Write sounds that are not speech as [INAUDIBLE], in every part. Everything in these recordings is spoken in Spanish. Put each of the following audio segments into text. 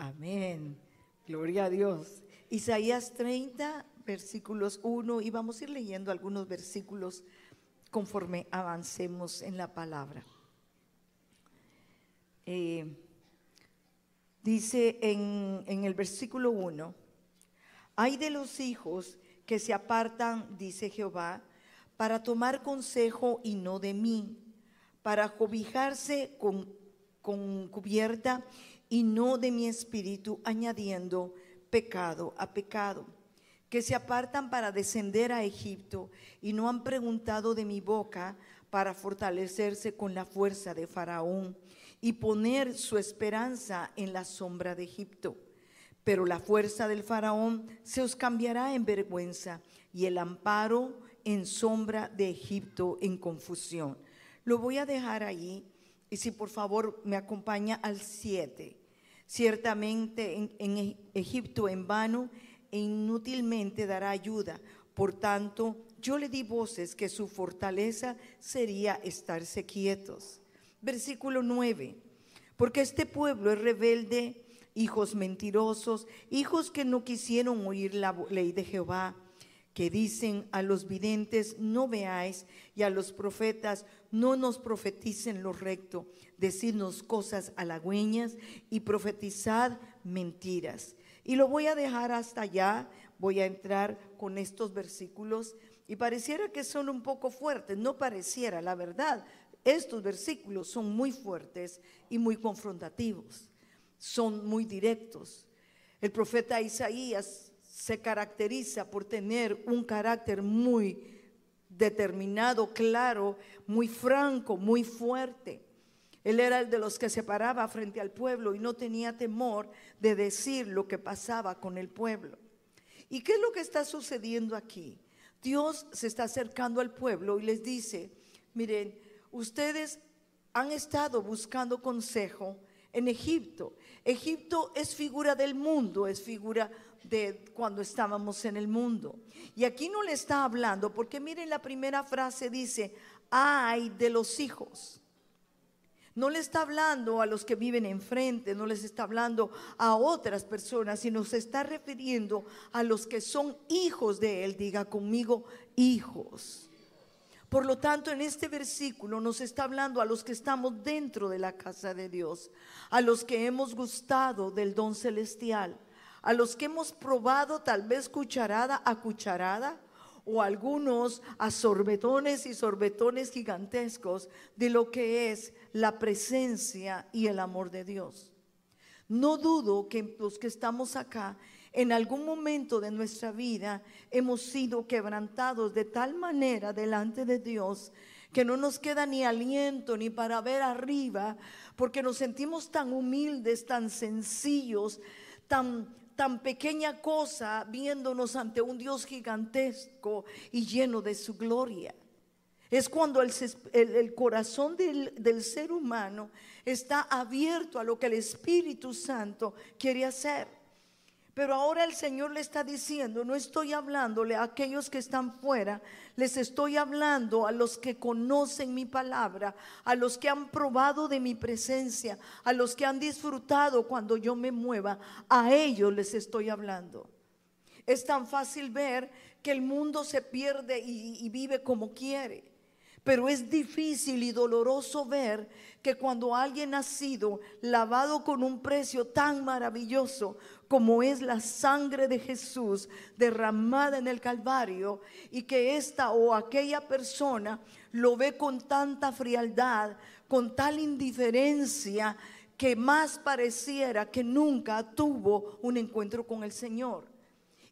Amén. Gloria a Dios. Isaías 30, versículos 1, y vamos a ir leyendo algunos versículos conforme avancemos en la palabra. Eh, dice en, en el versículo 1, hay de los hijos que se apartan, dice Jehová, para tomar consejo y no de mí, para cobijarse con, con cubierta y no de mi espíritu, añadiendo pecado a pecado, que se apartan para descender a Egipto y no han preguntado de mi boca para fortalecerse con la fuerza de Faraón y poner su esperanza en la sombra de Egipto. Pero la fuerza del Faraón se os cambiará en vergüenza y el amparo en sombra de Egipto en confusión. Lo voy a dejar ahí y si por favor me acompaña al 7. Ciertamente en, en, Egipto en vano e inútilmente dará ayuda. Por tanto, yo le di voces que su fortaleza sería estarse quietos. Versículo 9. Porque este pueblo es rebelde, hijos mentirosos, hijos que no quisieron oír la ley de Jehová que dicen a los videntes, no veáis, y a los profetas, no nos profeticen lo recto, decidnos cosas halagüeñas y profetizad mentiras. Y lo voy a dejar hasta allá, voy a entrar con estos versículos, y pareciera que son un poco fuertes, no pareciera, la verdad, estos versículos son muy fuertes y muy confrontativos, son muy directos. El profeta Isaías se caracteriza por tener un carácter muy determinado, claro, muy franco, muy fuerte. Él era el de los que se paraba frente al pueblo y no tenía temor de decir lo que pasaba con el pueblo. ¿Y qué es lo que está sucediendo aquí? Dios se está acercando al pueblo y les dice, miren, ustedes han estado buscando consejo en Egipto. Egipto es figura del mundo, es figura de cuando estábamos en el mundo. Y aquí no le está hablando, porque miren la primera frase dice, ay de los hijos. No le está hablando a los que viven enfrente, no les está hablando a otras personas, sino se está refiriendo a los que son hijos de Él. Diga conmigo, hijos. Por lo tanto, en este versículo nos está hablando a los que estamos dentro de la casa de Dios, a los que hemos gustado del don celestial a los que hemos probado tal vez cucharada a cucharada o algunos a sorbetones y sorbetones gigantescos de lo que es la presencia y el amor de Dios. No dudo que los que estamos acá en algún momento de nuestra vida hemos sido quebrantados de tal manera delante de Dios que no nos queda ni aliento ni para ver arriba, porque nos sentimos tan humildes, tan sencillos, tan tan pequeña cosa viéndonos ante un Dios gigantesco y lleno de su gloria. Es cuando el, el, corazón del, del ser humano está abierto a lo que el Espíritu Santo quiere hacer. Pero ahora el Señor le está diciendo, no estoy hablándole a aquellos que están fuera, les estoy hablando a los que conocen mi palabra, a los que han probado de mi presencia, a los que han disfrutado cuando yo me mueva, a ellos les estoy hablando. Es tan fácil ver que el mundo se pierde y, y vive como quiere. Pero es difícil y doloroso ver que cuando alguien ha sido lavado con un precio tan maravilloso como es la sangre de Jesús derramada en el Calvario y que esta o aquella persona lo ve con tanta frialdad, con tal indiferencia que más pareciera que nunca tuvo un encuentro con el Señor.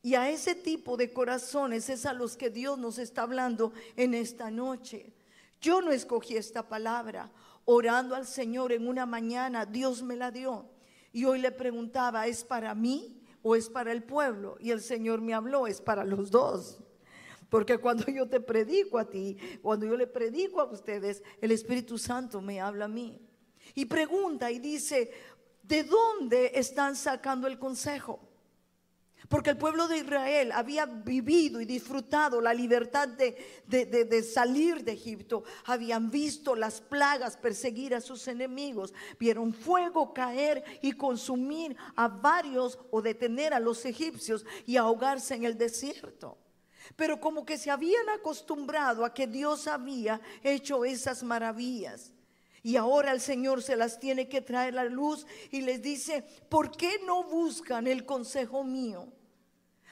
Y a ese tipo de corazones es a los que Dios nos está hablando en esta noche. Yo no escogí esta palabra. Orando al Señor en una mañana, Dios me la dio. Y hoy le preguntaba, ¿es para mí o es para el pueblo? Y el Señor me habló, es para los dos. Porque cuando yo te predico a ti, cuando yo le predico a ustedes, el Espíritu Santo me habla a mí. Y pregunta y dice, ¿de dónde están sacando el consejo? Porque el pueblo de Israel había vivido y disfrutado la libertad de, salir de Egipto. Habían visto las plagas perseguir a sus enemigos. Vieron fuego caer y consumir a varios o detener a los egipcios y ahogarse en el desierto. Pero como que se habían acostumbrado a que Dios había hecho esas maravillas. Y ahora el Señor se las tiene que traer a la luz y les dice, ¿por qué no buscan el consejo mío?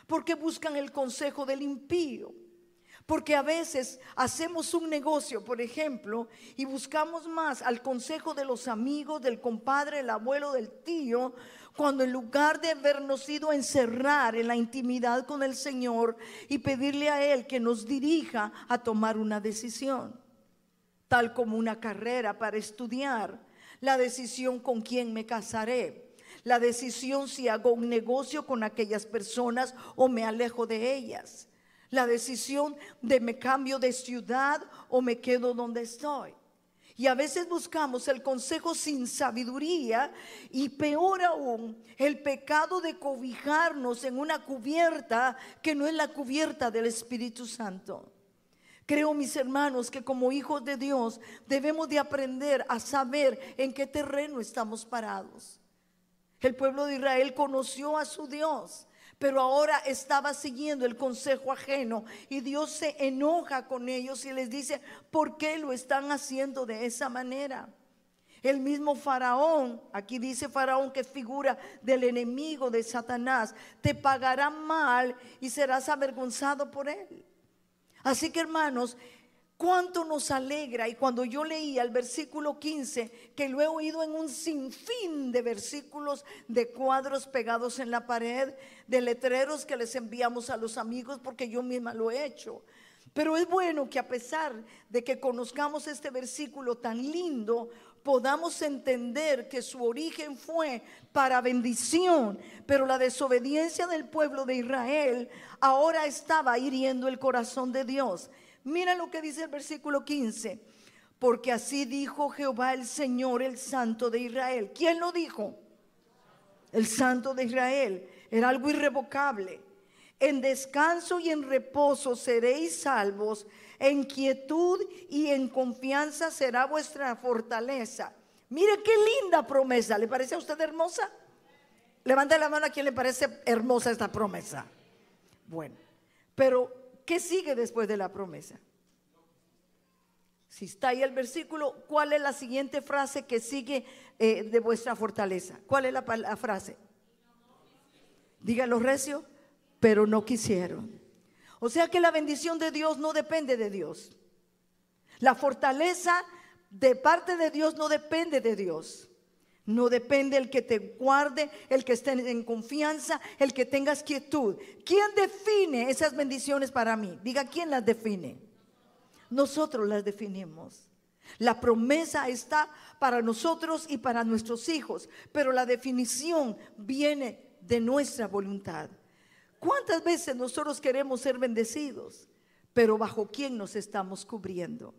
Porque buscan el consejo del impío. Porque a veces hacemos un negocio, por ejemplo, y buscamos más al consejo de los amigos, del compadre, el abuelo, del tío, cuando en lugar de habernos ido a encerrar en la intimidad con el Señor y pedirle a Él que nos dirija a tomar una decisión, tal como una carrera para estudiar, la decisión con quién me casaré, la decisión si hago un negocio con aquellas personas o me alejo de ellas, la decisión de me cambio de ciudad o me quedo donde estoy. Y a veces buscamos el consejo sin sabiduría y peor aún, el pecado de cobijarnos en una cubierta que no es la cubierta del Espíritu Santo. Creo, mis hermanos, que como hijos de Dios debemos de aprender a saber en qué terreno estamos parados. El pueblo de Israel conoció a su Dios, pero ahora estaba siguiendo el consejo ajeno y Dios se enoja con ellos y les dice, ¿por qué lo están haciendo de esa manera? El mismo faraón, aquí dice faraón que figura del enemigo de Satanás, te pagará mal y serás avergonzado por él. Así que hermanos, cuánto nos alegra. Y cuando yo leía el versículo 15, que lo he oído en un sinfín de versículos, de cuadros pegados en la pared, de letreros que les enviamos a los amigos, porque yo misma lo he hecho. Pero es bueno que a pesar de que conozcamos este versículo tan lindo, podamos entender que su origen fue para bendición, pero la desobediencia del pueblo de Israel ahora estaba hiriendo el corazón de Dios. Mira lo que dice el versículo 15. Porque así dijo Jehová el Señor, el Santo de Israel. ¿Quién lo dijo? El Santo de Israel. Era algo irrevocable. En descanso y en reposo seréis salvos. En quietud y en confianza será vuestra fortaleza. Mire qué linda promesa. ¿Le parece a usted hermosa? Levante la mano a quien le parece hermosa esta promesa. Bueno, pero ¿Qué sigue después de la promesa? Si está ahí el versículo, ¿cuál es la siguiente frase que sigue eh, de vuestra fortaleza? ¿Cuál es la, la frase? Díganlo recio, pero no quisieron. O sea que la bendición de Dios no depende de Dios. La fortaleza de parte de Dios no depende de Dios. No depende el que te guarde, el que esté en confianza, el que tengas quietud. ¿Quién define esas bendiciones para mí? Diga, ¿quién las define? Nosotros las definimos. La promesa está para nosotros y para nuestros hijos, pero la definición viene de nuestra voluntad. ¿Cuántas veces nosotros queremos ser bendecidos? Pero bajo quién nos estamos cubriendo?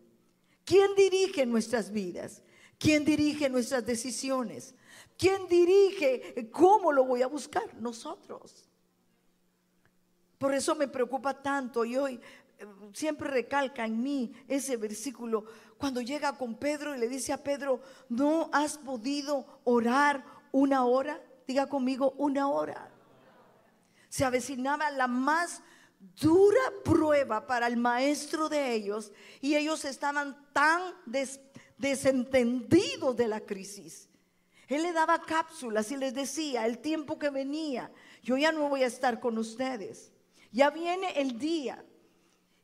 ¿Quién dirige nuestras vidas? ¿Quién dirige nuestras decisiones? ¿Quién dirige cómo lo voy a buscar? Nosotros. Por eso me preocupa tanto y hoy eh, siempre recalca en mí ese versículo cuando llega con Pedro y le dice a Pedro, ¿no has podido orar una hora? Diga conmigo, una hora. Se avecinaba la más dura prueba para el maestro de ellos y ellos estaban tan des desentendidos de la crisis. Él le daba cápsulas y les decía el tiempo que venía, yo ya no voy a estar con ustedes. Ya viene el día.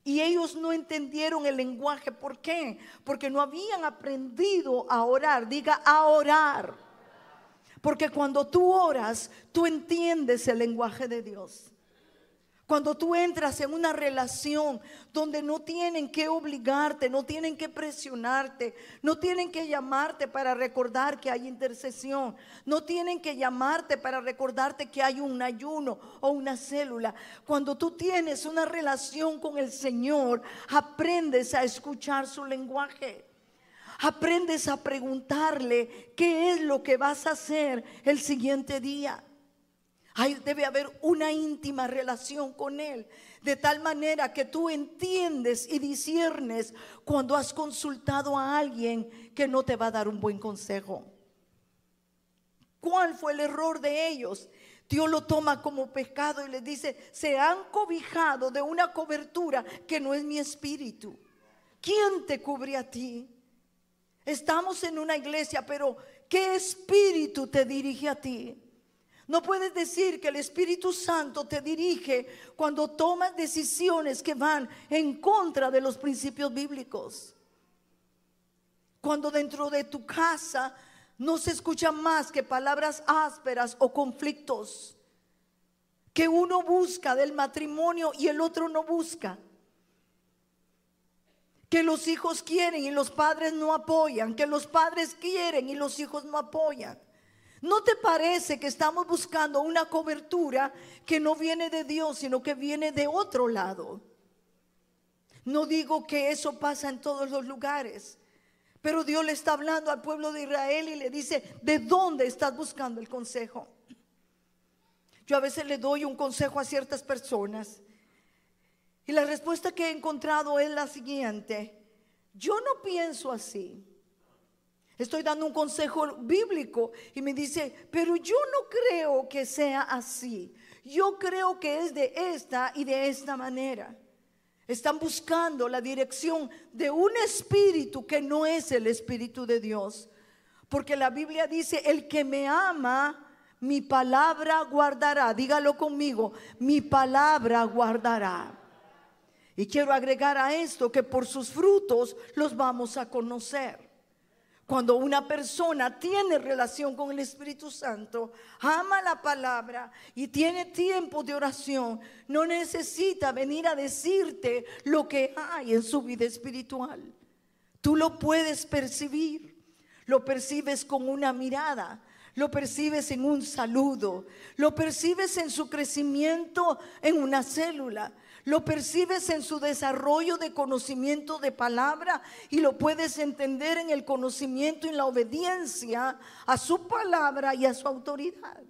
Y ellos no entendieron el lenguaje. ¿Por qué? Porque no habían aprendido a orar. Diga a orar. Porque cuando tú oras, tú entiendes el lenguaje de Dios. Cuando tú entras en una relación donde no tienen que obligarte, no tienen que presionarte, no tienen que llamarte para recordar que hay intercesión, no tienen que llamarte para recordarte que hay un ayuno o una célula. Cuando tú tienes una relación con el Señor, aprendes a escuchar su lenguaje. Aprendes a preguntarle qué es lo que vas a hacer el siguiente día. Debe haber una íntima relación con Él, de tal manera que tú entiendes y disiernes cuando has consultado a alguien que no te va a dar un buen consejo. ¿Cuál fue el error de ellos? Dios lo toma como pecado y les dice, se han cobijado de una cobertura que no es mi espíritu. ¿Quién te cubre a ti? Estamos en una iglesia, pero ¿qué espíritu te dirige a ti? No puedes decir que el Espíritu Santo te dirige cuando tomas decisiones que van en contra de los principios bíblicos. Cuando dentro de tu casa no se escuchan más que palabras ásperas o conflictos que uno busca del matrimonio y el otro no busca. Que los hijos quieren y los padres no apoyan, que los padres quieren y los hijos no apoyan. ¿No te parece que estamos buscando una cobertura que no viene de Dios, sino que viene de otro lado? No digo que eso pasa en todos los lugares, pero Dios le está hablando al pueblo de Israel y le dice, ¿de dónde estás buscando el consejo? Yo a veces le doy un consejo a ciertas personas y la respuesta que he encontrado es la siguiente, yo no pienso así. Estoy dando un consejo bíblico y me dice, pero yo no creo que sea así. Yo creo que es de esta y de esta manera. Están buscando la dirección de un espíritu que no es el espíritu de Dios. Porque la Biblia dice, el que me ama, mi palabra guardará. Dígalo conmigo, mi palabra guardará. Y quiero agregar a esto que por sus frutos los vamos a conocer. Cuando una persona tiene relación con el Espíritu Santo, ama la palabra y tiene tiempo de oración, no necesita venir a decirte lo que hay en su vida espiritual. Tú lo puedes percibir, lo percibes con una mirada, lo percibes en un saludo, lo percibes en su crecimiento en una célula, lo percibes en su desarrollo de conocimiento de palabra y lo puedes entender en el conocimiento y la obediencia a su palabra y a su autoridad.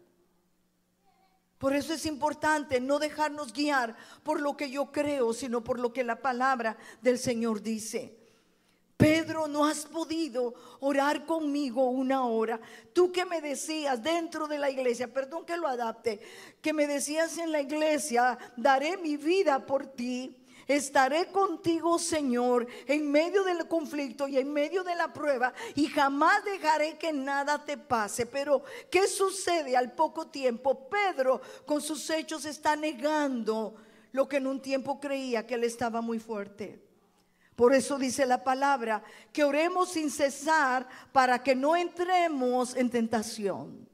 Por eso es importante no dejarnos guiar por lo que yo creo, sino por lo que la palabra del Señor dice. Pedro, no has podido orar conmigo una hora. Tú que me decías dentro de la iglesia, perdón que lo adapte, que me decías en la iglesia, daré mi vida por ti. Estaré contigo, Señor, en medio del conflicto y en medio de la prueba, y jamás dejaré que nada te pase. Pero, ¿qué sucede al poco tiempo? Pedro, con sus hechos, está negando lo que en un tiempo creía que él estaba muy fuerte. Por eso dice la palabra, que oremos sin cesar para que no entremos en tentación.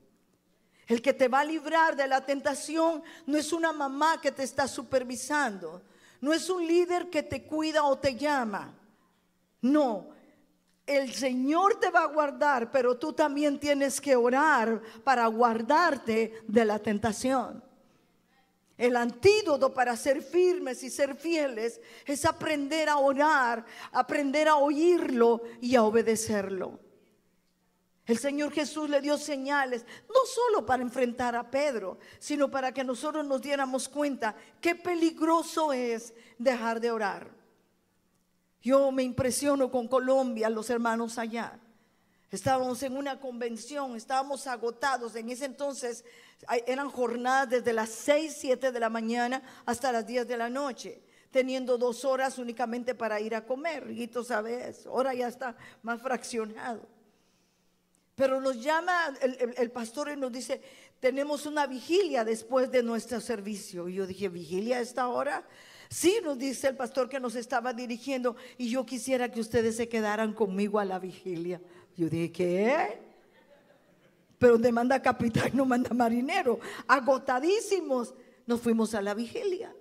El que te va a librar de la tentación no es una mamá que te está supervisando, no es un líder que te cuida o te llama. No, el Señor te va a guardar, pero tú también tienes que orar para guardarte de la tentación. El antídoto para ser firmes y ser fieles es aprender a orar, aprender a oírlo y a obedecerlo. El Señor Jesús le dio señales, no solo para enfrentar a Pedro, sino para que nosotros nos diéramos cuenta qué peligroso es dejar de orar. Yo me impresiono con Colombia, los hermanos allá. Estábamos en una convención, estábamos agotados. En ese entonces eran jornadas desde las 6, 7 de la mañana hasta las 10 de la noche, teniendo dos horas únicamente para ir a comer. Y tú sabes, ahora ya está más fraccionado. Pero nos llama el, pastor y nos dice, tenemos una vigilia después de nuestro servicio. Y yo dije, ¿vigilia a esta hora? Sí, nos dice el pastor que nos estaba dirigiendo y yo quisiera que ustedes se quedaran conmigo a la vigilia. Yo dije, ¿qué? Pero donde manda capitán no manda marinero. Agotadísimos, nos fuimos a la vigilia.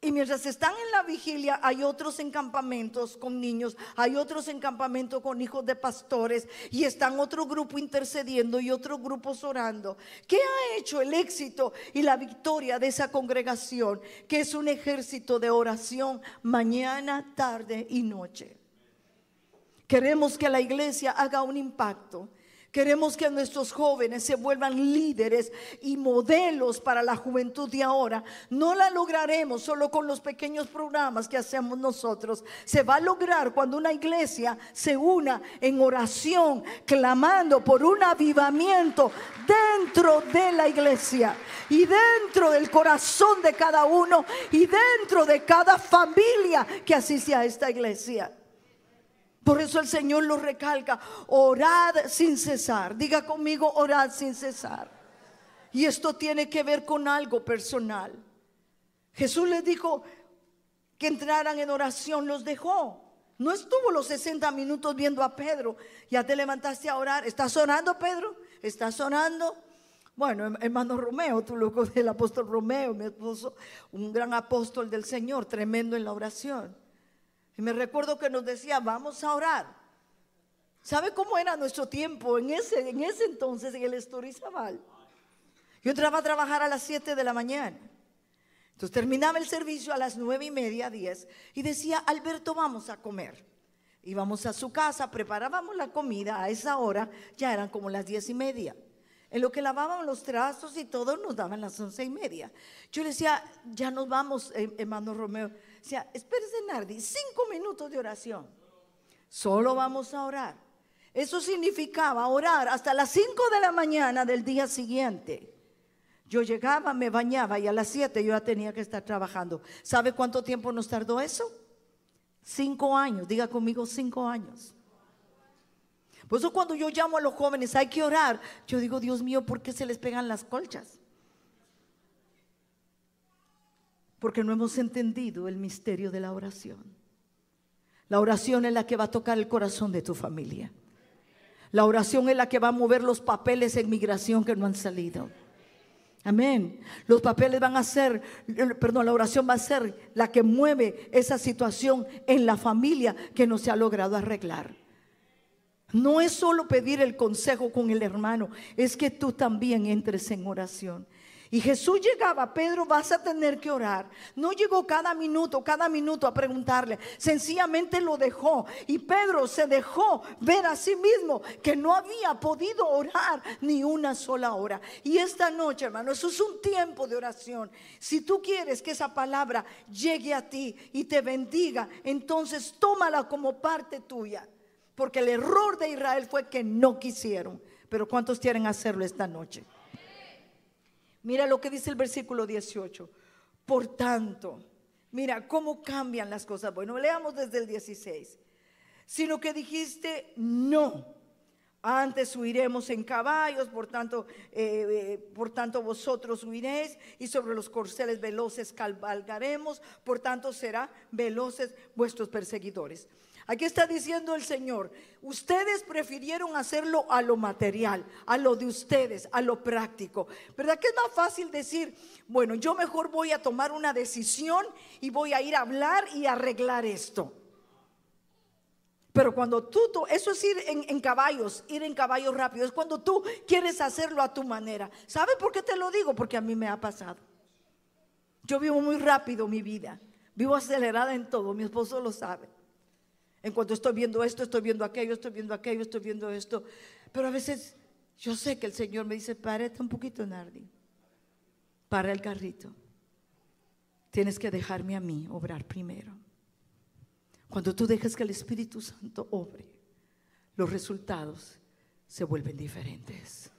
Y mientras están en la vigilia, hay otros encampamentos con niños, hay otros encampamentos con hijos de pastores, y están otro grupo intercediendo y otros grupos orando. ¿Qué ha hecho el éxito y la victoria de esa congregación? Que es un ejército de oración mañana, tarde y noche. Queremos que la iglesia haga un impacto. Queremos que nuestros jóvenes se vuelvan líderes y modelos para la juventud de ahora. No la lograremos solo con los pequeños programas que hacemos nosotros. Se va a lograr cuando una iglesia se una en oración, clamando por un avivamiento dentro de la iglesia y dentro del corazón de cada uno y dentro de cada familia que asiste a esta iglesia. Por eso el Señor lo recalca, orad sin cesar. Diga conmigo, orad sin cesar. Y esto tiene que ver con algo personal. Jesús les dijo que entraran en oración, los dejó. No estuvo los 60 minutos viendo a Pedro. Ya te levantaste a orar. ¿Estás orando, Pedro? ¿Estás orando? Bueno, hermano Romeo, tú loco [LAUGHS] del apóstol Romeo, mi esposo, un gran apóstol del Señor, tremendo en la oración. Y me recuerdo que nos decía, vamos a orar. ¿Sabe cómo era nuestro tiempo en ese, en ese entonces en el Estorizabal? Yo entraba a trabajar a las 7 de la mañana. Entonces terminaba el servicio a las nueve y media, 10, y decía, Alberto, vamos a comer. Íbamos a su casa, preparábamos la comida, a esa hora ya eran como las diez y media. En lo que lavábamos los trazos y todo nos daban las once y media. Yo le decía, ya nos vamos, eh, hermano Romeo sea, espérese Nardi, cinco minutos de oración. Solo vamos a orar. Eso significaba orar hasta las cinco de la mañana del día siguiente. Yo llegaba, me bañaba y a las siete yo ya tenía que estar trabajando. ¿Sabe cuánto tiempo nos tardó eso? Cinco años, diga conmigo cinco años. Por eso cuando yo llamo a los jóvenes, hay que orar. Yo digo, Dios mío, ¿por qué se les pegan las colchas? Porque no hemos entendido el misterio de la oración. La oración es la que va a tocar el corazón de tu familia. La oración es la que va a mover los papeles en migración que no han salido. Amén. Los papeles van a ser, perdón, la oración va a ser la que mueve esa situación en la familia que no se ha logrado arreglar. No es solo pedir el consejo con el hermano, es que tú también entres en oración. Y Jesús llegaba, Pedro, vas a tener que orar. No llegó cada minuto, cada minuto a preguntarle. Sencillamente lo dejó. Y Pedro se dejó ver a sí mismo que no había podido orar ni una sola hora. Y esta noche, hermano, eso es un tiempo de oración. Si tú quieres que esa palabra llegue a ti y te bendiga, entonces tómala como parte tuya. Porque el error de Israel fue que no quisieron. Pero ¿cuántos quieren hacerlo esta noche? Mira lo que dice el versículo 18. Por tanto, mira cómo cambian las cosas. Bueno, leamos desde el 16. Sino que dijiste, no. Antes huiremos en caballos, por tanto, eh, eh, por tanto vosotros huiréis y sobre los corceles veloces cabalgaremos, por tanto será veloces vuestros perseguidores. Aquí está diciendo el Señor, ustedes prefirieron hacerlo a lo material, a lo de ustedes, a lo práctico. ¿Verdad que es más fácil decir, bueno, yo mejor voy a tomar una decisión y voy a ir a hablar y arreglar esto? Pero cuando tú, eso es ir en, caballos, ir en caballos rápidos, es cuando tú quieres hacerlo a tu manera. ¿Sabes por qué te lo digo? Porque a mí me ha pasado. Yo vivo muy rápido mi vida, vivo acelerada en todo, mi esposo lo sabe. En cuanto estoy viendo esto, estoy viendo aquello, estoy viendo aquello, estoy viendo esto. Pero a veces yo sé que el Señor me dice, párate un poquito, Nardi. Para el carrito. Tienes que dejarme a mí obrar primero. Cuando tú dejas que el Espíritu Santo obre, los resultados se vuelven diferentes.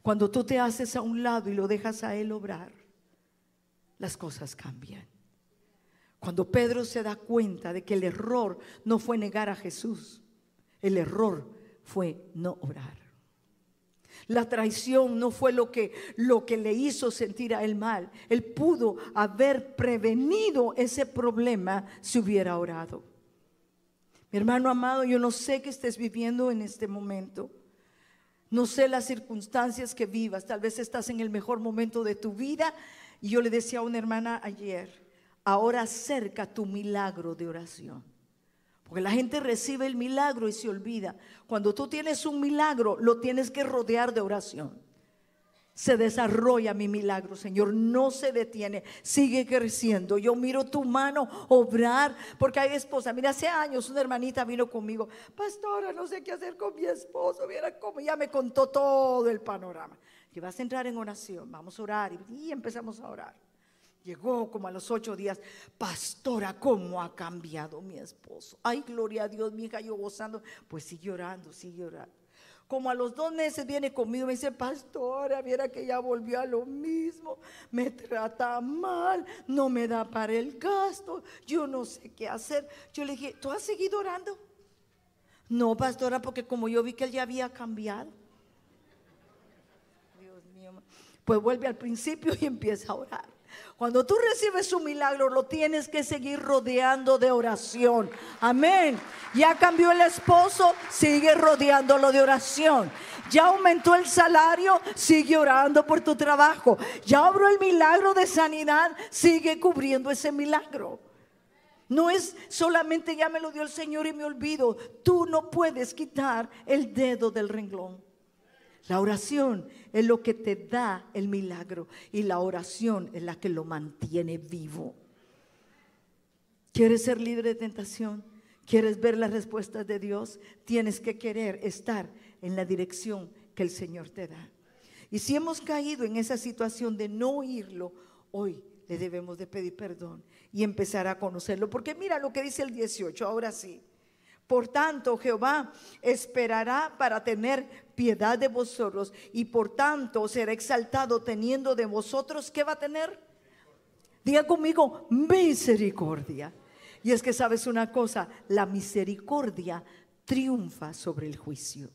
Cuando tú te haces a un lado y lo dejas a Él obrar, las cosas cambian. Cuando Pedro se da cuenta de que el error no fue negar a Jesús, el error fue no orar. La traición no fue lo que, lo que le hizo sentir a él mal. Él pudo haber prevenido ese problema si hubiera orado. Mi hermano amado, yo no sé qué estés viviendo en este momento. No sé las circunstancias que vivas. Tal vez estás en el mejor momento de tu vida. Y yo le decía a una hermana ayer, ahora acerca tu milagro de oración. Porque la gente recibe el milagro y se olvida. Cuando tú tienes un milagro, lo tienes que rodear de oración. se desarrolla mi milagro, Señor. No se detiene, sigue creciendo. Yo miro tu mano obrar, porque hay esposa. Mira, hace años una hermanita vino conmigo, pastora, no sé qué hacer con mi esposo. Mira cómo ya me contó todo el panorama. Que vas a entrar en oración, vamos a orar y, empezamos a orar. Llegó como a los ocho días, pastora, ¿cómo ha cambiado mi esposo? Ay, gloria a Dios, mi hija, yo gozando. Pues sigue orando, sigue orando. Como a los dos meses viene conmigo, me dice, pastora, viera que ya volvió a lo mismo, me trata mal, no me da para el gasto, yo no sé qué hacer. Yo le dije, ¿tú has seguido orando? No, pastora, porque como yo vi que él ya había cambiado. Dios mío. Pues vuelve al principio y empieza a orar. Cuando tú recibes un milagro, lo tienes que seguir rodeando de oración. Amén. Ya cambió el esposo, sigue rodeándolo de oración. Ya aumentó el salario, sigue orando por tu trabajo. Ya abrió el milagro de sanidad, sigue cubriendo ese milagro. No es solamente ya me lo dio el Señor y me olvido. Tú no puedes quitar el dedo del renglón. La oración es lo que te da el milagro y la oración es la que lo mantiene vivo. ¿Quieres ser libre de tentación? ¿Quieres ver las respuestas de Dios? Tienes que querer estar en la dirección que el Señor te da. Y si hemos caído en esa situación de no oírlo, hoy le debemos de pedir perdón y empezar a conocerlo. Porque mira lo que dice el 18, ahora sí. Por tanto, Jehová esperará para tener piedad de vosotros y por tanto será exaltado teniendo de vosotros, ¿qué va a tener? Diga conmigo, misericordia. Y es que sabes una cosa, la misericordia triunfa sobre el juicio.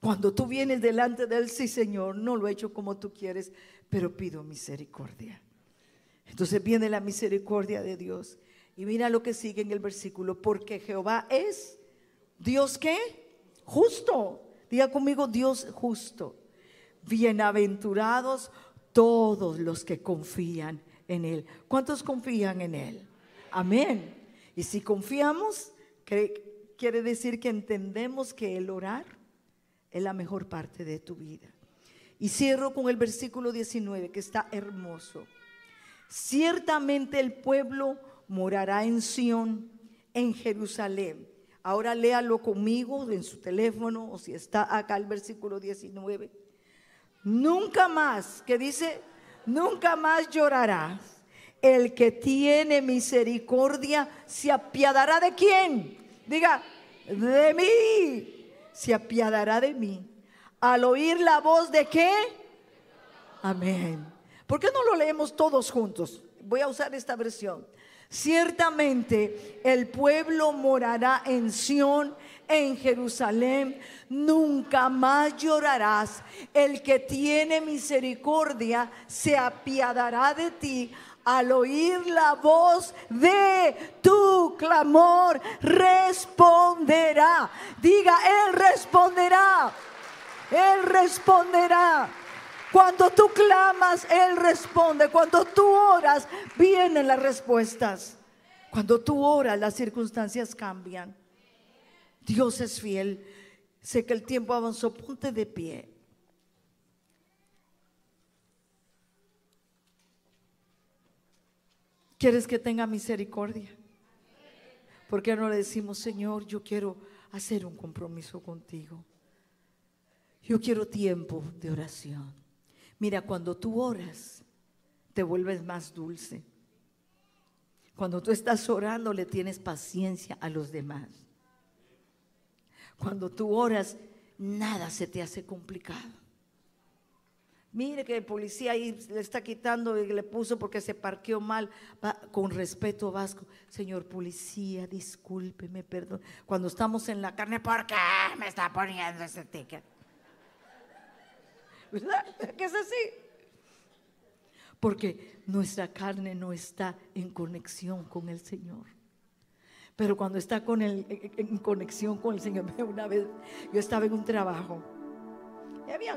Cuando tú vienes delante de él, sí Señor, no lo he hecho como tú quieres, pero pido misericordia. Entonces viene la misericordia de Dios y mira lo que sigue en el versículo, porque Jehová es Dios que justo. Diga conmigo, Dios justo. Bienaventurados todos los que confían en Él. ¿Cuántos confían en Él? Amén. Y si confiamos, quiere decir que entendemos que el orar es la mejor parte de tu vida. Y cierro con el versículo 19, que está hermoso. Ciertamente el pueblo morará en Sión, en Jerusalén. Ahora léalo conmigo en su teléfono o si está acá el versículo 19. Nunca más, que dice, nunca más llorarás. El que tiene misericordia se apiadará de quién? Diga, de mí. Se apiadará de mí. Al oír la voz de qué? Amén. ¿Por qué no lo leemos todos juntos? Voy a usar esta versión. Ciertamente el pueblo morará en Sión, en Jerusalén. Nunca más llorarás. El que tiene misericordia se apiadará de ti. Al oír la voz de tu clamor, responderá. Diga, Él responderá. Él responderá. Cuando tú clamas, Él responde. Cuando tú oras, vienen las respuestas. Cuando tú oras, las circunstancias cambian. Dios es fiel. Sé que el tiempo avanzó. Ponte de pie. ¿Quieres que tenga misericordia? ¿Por qué no le decimos, Señor, yo quiero hacer un compromiso contigo? Yo quiero tiempo de oración. Mira, cuando tú oras, te vuelves más dulce. Cuando tú estás orando, le tienes paciencia a los demás. Cuando tú oras, nada se te hace complicado. Mire que el policía ahí le está quitando y le puso porque se parqueó mal. con respeto vasco, señor policía, discúlpeme, perdón. Cuando estamos en la carne, ¿por qué me está poniendo ese ticket? ¿Verdad? Que es así. Porque nuestra carne no está en conexión con el Señor. Pero cuando está con el, en conexión con el Señor, [LAUGHS] una vez yo estaba en un trabajo.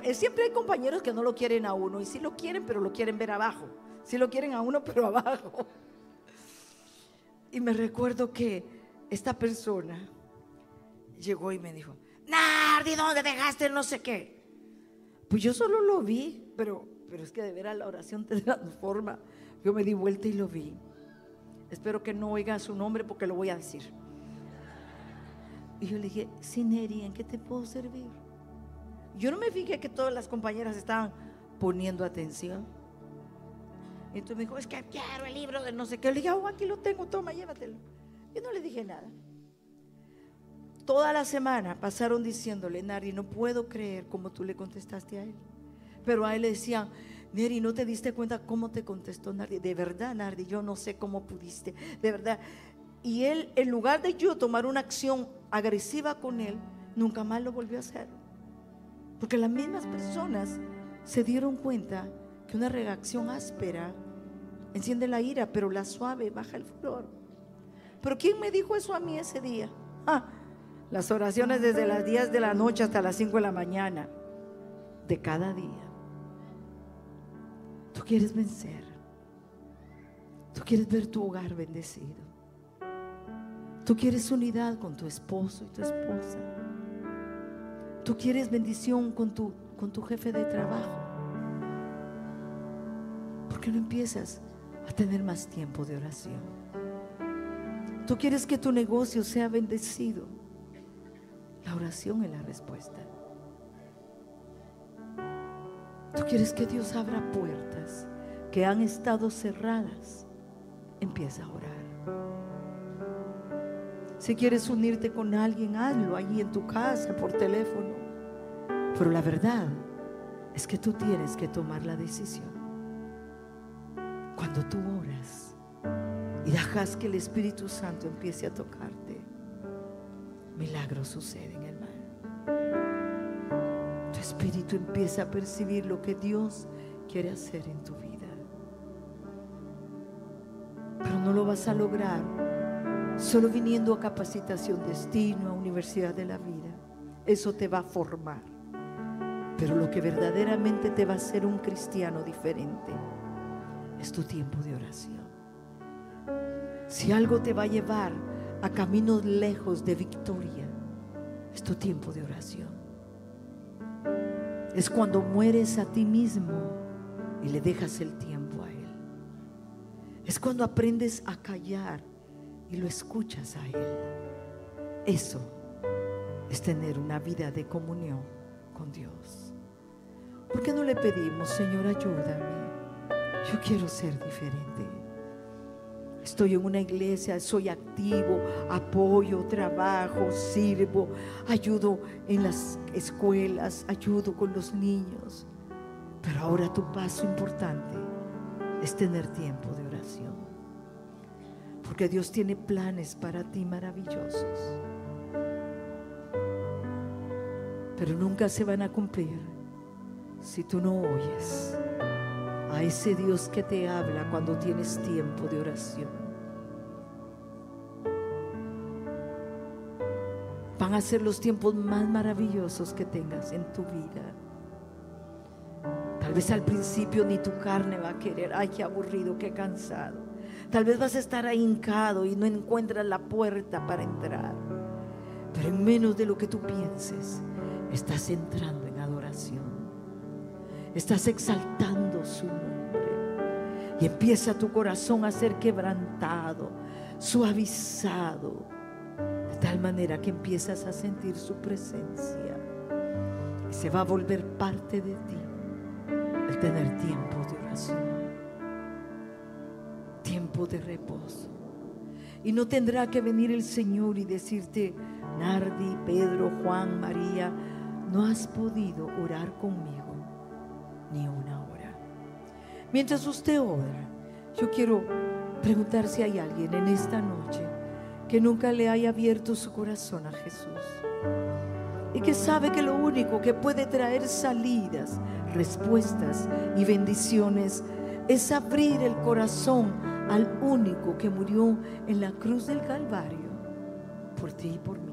Eh, siempre hay compañeros que no lo quieren a uno y sí lo quieren, pero lo quieren ver abajo. Sí lo quieren a uno, [LAUGHS] pero abajo. Y me recuerdo que esta persona llegó y me dijo, Nardi, ¿dónde dejaste no sé qué? Pues yo solo lo vi, pero, pero es que de veras la oración te [LAUGHS] transforma. Yo me di vuelta y lo vi. Espero que no oiga su nombre porque lo voy a decir. Y yo le dije, Sineri, ¿en qué te puedo servir? Yo no me fijé que todas las compañeras estaban poniendo atención. Y entonces me dijo, es que quiero el libro de no sé qué. Le dije, oh, aquí lo tengo, toma, llévatelo. Yo no le dije nada. Toda la semana pasaron diciéndole, Nari, no puedo creer cómo tú le contestaste a él. Pero a él le decían, Neri, ¿no te diste cuenta cómo te contestó Nardi? De verdad, Nardi, yo no sé cómo pudiste. De verdad. Y él, en lugar de yo tomar una acción agresiva con él, nunca más lo volvió a hacer. Porque las mismas personas se dieron cuenta que una reacción áspera enciende la ira, pero la suave baja el furor. Pero ¿quién me dijo eso a mí ese día? Ah, las oraciones desde las 10 de la noche hasta las 5 de la mañana de cada día. Tú quieres vencer. Tú quieres ver tu hogar bendecido. Tú quieres unidad con tu esposo y tu esposa. Tú quieres bendición con tu, con tu jefe de trabajo. ¿Por qué no empiezas a tener más tiempo de oración? Tú quieres que tu negocio sea bendecido. La oración es la respuesta. Tú quieres que Dios abra puertas que han estado cerradas. Empieza a orar. Si quieres unirte con alguien, hazlo allí en tu casa, por teléfono. Pero la verdad es que tú tienes que tomar la decisión. Cuando tú oras y dejas que el Espíritu Santo empiece a tocarte, milagros suceden, espíritu empieza a percibir lo que Dios quiere hacer en tu vida. Pero no lo vas a lograr solo viniendo a capacitación destino, a universidad de la vida. Eso te va a formar. Pero lo que verdaderamente te va a hacer un cristiano diferente es tu tiempo de oración. Si algo te va a llevar a caminos lejos de victoria, es tu tiempo de oración. Es cuando mueres a ti mismo y le dejas el tiempo a Él. Es cuando aprendes a callar y lo escuchas a Él. Eso es tener una vida de comunión con Dios. ¿Por qué no le pedimos, Señor, ayúdame? Yo quiero ser diferente. Estoy en una iglesia, soy activo, apoyo, trabajo, sirvo, ayudo en las escuelas, ayudo con los niños. Pero ahora tu paso importante es tener tiempo de oración. Porque Dios tiene planes para ti maravillosos. Pero nunca se van a cumplir si tú no oyes a ese Dios que te habla cuando tienes tiempo de oración. Van a ser los tiempos más maravillosos que tengas en tu vida. Tal vez al principio ni tu carne va a querer, ay, qué aburrido, qué cansado. Tal vez vas a estar ahincado y no encuentras la puerta para entrar. Pero en menos de lo que tú pienses, estás entrando en adoración. Estás exaltando su nombre. Y empieza tu corazón a ser quebrantado, suavizado, manera que empiezas a sentir su presencia. Y se va a volver parte de ti el tener tiempo de oración, tiempo de reposo. Y no tendrá que venir el Señor y decirte, Nardi, Pedro, Juan, María, no has podido orar conmigo ni una hora. Mientras usted ora, yo quiero preguntar si hay alguien en esta noche que nunca le haya abierto su corazón a Jesús y que sabe que lo único que puede traer salidas, respuestas y bendiciones es abrir el corazón al único que murió en la cruz del Calvario por ti y por mí.